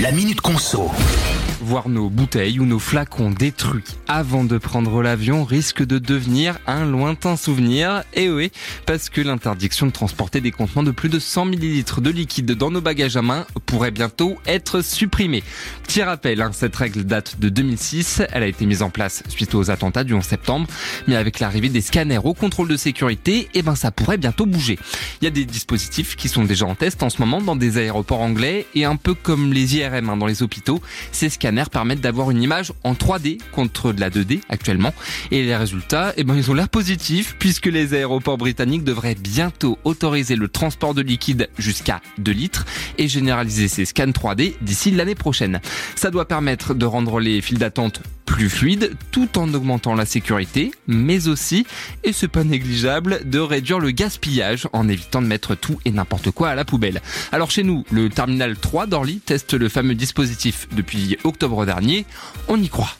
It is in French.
La Minute Conso. Voir nos bouteilles ou nos flacons détruits avant de prendre l'avion risque de devenir un lointain souvenir. Et oui, parce que l'interdiction de transporter des contenants de plus de 100 ml de liquide dans nos bagages à main pourrait bientôt être supprimée. Petit rappel, hein, cette règle date de 2006. Elle a été mise en place suite aux attentats du 11 septembre. Mais avec l'arrivée des scanners au contrôle de sécurité, eh ben, ça pourrait bientôt bouger. Il y a des dispositifs qui sont déjà en test en ce moment dans des aéroports anglais et un peu comme les IRM hein, dans les hôpitaux, ces scanners permettent d'avoir une image en 3D contre de la 2D actuellement. Et les résultats, eh ben, ils ont l'air positifs puisque les aéroports britanniques devraient bientôt autoriser le transport de liquide jusqu'à 2 litres et généraliser ces scans 3D d'ici l'année prochaine. Ça doit permettre de rendre les files d'attente plus fluides tout en augmentant la sécurité, mais aussi, et c'est pas négligeable, de réduire le gaspillage en évitant de mettre tout et n'importe quoi à la poubelle. Alors chez nous, le terminal 3 d'Orly teste le fameux dispositif depuis octobre dernier. On y croit.